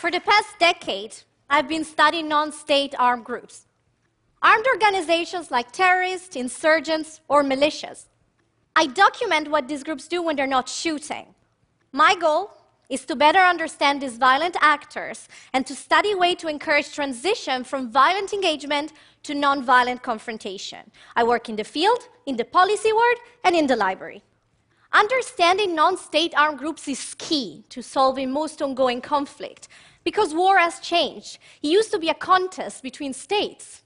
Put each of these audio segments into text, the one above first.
For the past decade, I've been studying non state armed groups. Armed organizations like terrorists, insurgents, or militias. I document what these groups do when they're not shooting. My goal is to better understand these violent actors and to study ways to encourage transition from violent engagement to nonviolent confrontation. I work in the field, in the policy world, and in the library. Understanding non state armed groups is key to solving most ongoing conflict because war has changed. It used to be a contest between states.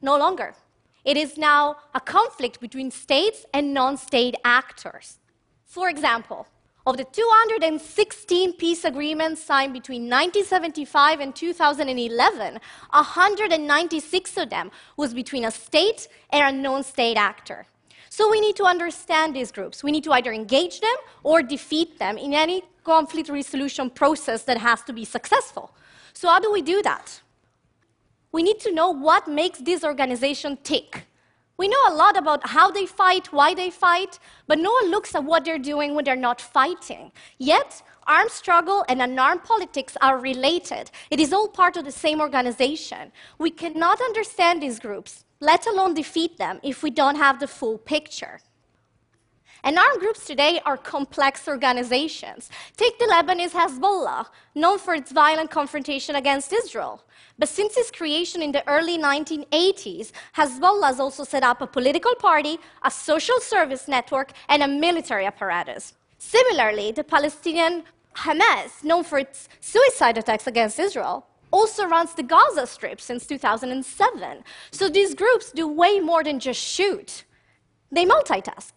No longer. It is now a conflict between states and non state actors. For example, of the 216 peace agreements signed between 1975 and 2011, 196 of them was between a state and a non state actor. So we need to understand these groups. We need to either engage them or defeat them in any conflict resolution process that has to be successful. So, how do we do that? We need to know what makes this organization tick. We know a lot about how they fight, why they fight, but no one looks at what they're doing when they're not fighting. Yet, armed struggle and unarmed politics are related. It is all part of the same organization. We cannot understand these groups let alone defeat them if we don't have the full picture. And armed groups today are complex organizations. Take the Lebanese Hezbollah, known for its violent confrontation against Israel. But since its creation in the early 1980s, Hezbollah has also set up a political party, a social service network, and a military apparatus. Similarly, the Palestinian Hamas, known for its suicide attacks against Israel, also runs the Gaza Strip since 2007. So these groups do way more than just shoot, they multitask.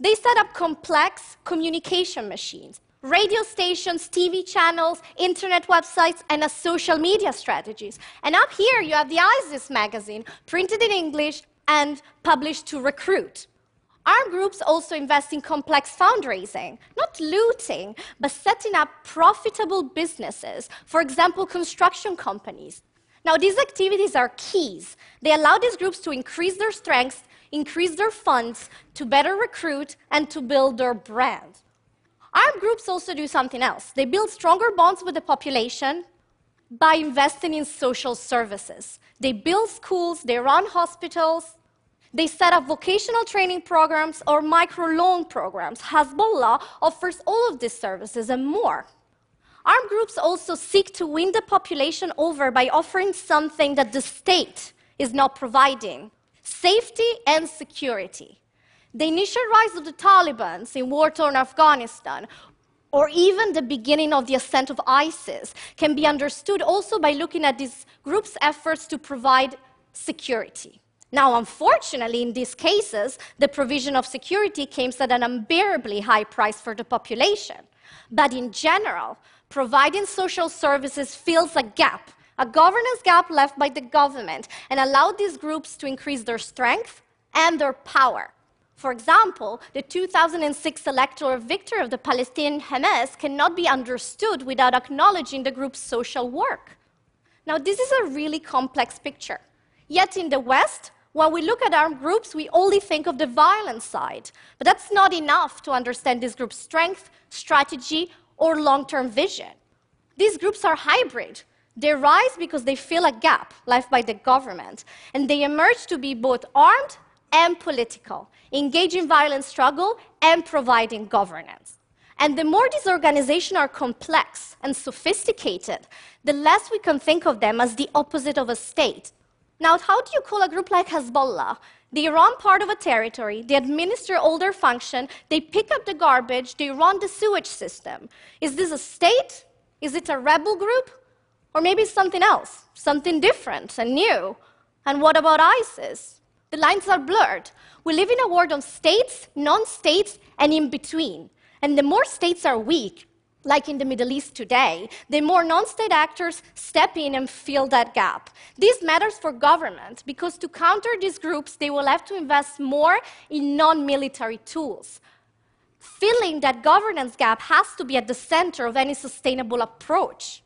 They set up complex communication machines, radio stations, TV channels, internet websites, and a social media strategies. And up here, you have the ISIS magazine, printed in English and published to recruit. Armed groups also invest in complex fundraising, not looting, but setting up profitable businesses, for example, construction companies. Now, these activities are keys. They allow these groups to increase their strengths, increase their funds, to better recruit, and to build their brand. Armed groups also do something else. They build stronger bonds with the population by investing in social services. They build schools, they run hospitals, they set up vocational training programs or microloan programs. Hezbollah offers all of these services and more. Armed groups also seek to win the population over by offering something that the state is not providing safety and security. The initial rise of the Taliban in war torn Afghanistan, or even the beginning of the ascent of ISIS, can be understood also by looking at these groups' efforts to provide security. Now, unfortunately, in these cases, the provision of security came at an unbearably high price for the population. But in general, providing social services fills a gap, a governance gap left by the government, and allowed these groups to increase their strength and their power. For example, the 2006 electoral victory of the Palestinian Hamas cannot be understood without acknowledging the group's social work. Now, this is a really complex picture. Yet in the West, when we look at armed groups, we only think of the violent side. But that's not enough to understand this group's strength, strategy, or long term vision. These groups are hybrid. They rise because they fill a gap left by the government, and they emerge to be both armed and political, engaging violent struggle and providing governance. And the more these organizations are complex and sophisticated, the less we can think of them as the opposite of a state, now, how do you call a group like Hezbollah? They run part of a territory, they administer all their function, they pick up the garbage, they run the sewage system. Is this a state? Is it a rebel group? Or maybe something else, something different and new? And what about ISIS? The lines are blurred. We live in a world of states, non states, and in between. And the more states are weak, like in the Middle East today, the more non state actors step in and fill that gap. This matters for governments because to counter these groups, they will have to invest more in non military tools. Filling that governance gap has to be at the center of any sustainable approach.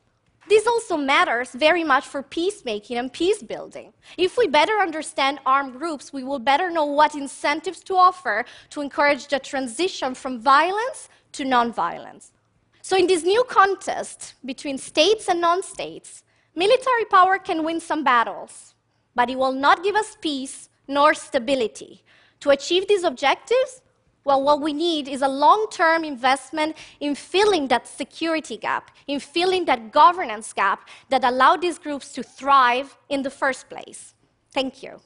This also matters very much for peacemaking and peace building. If we better understand armed groups, we will better know what incentives to offer to encourage the transition from violence to nonviolence. So, in this new contest between states and non states, military power can win some battles, but it will not give us peace nor stability. To achieve these objectives, well, what we need is a long term investment in filling that security gap, in filling that governance gap that allowed these groups to thrive in the first place. Thank you.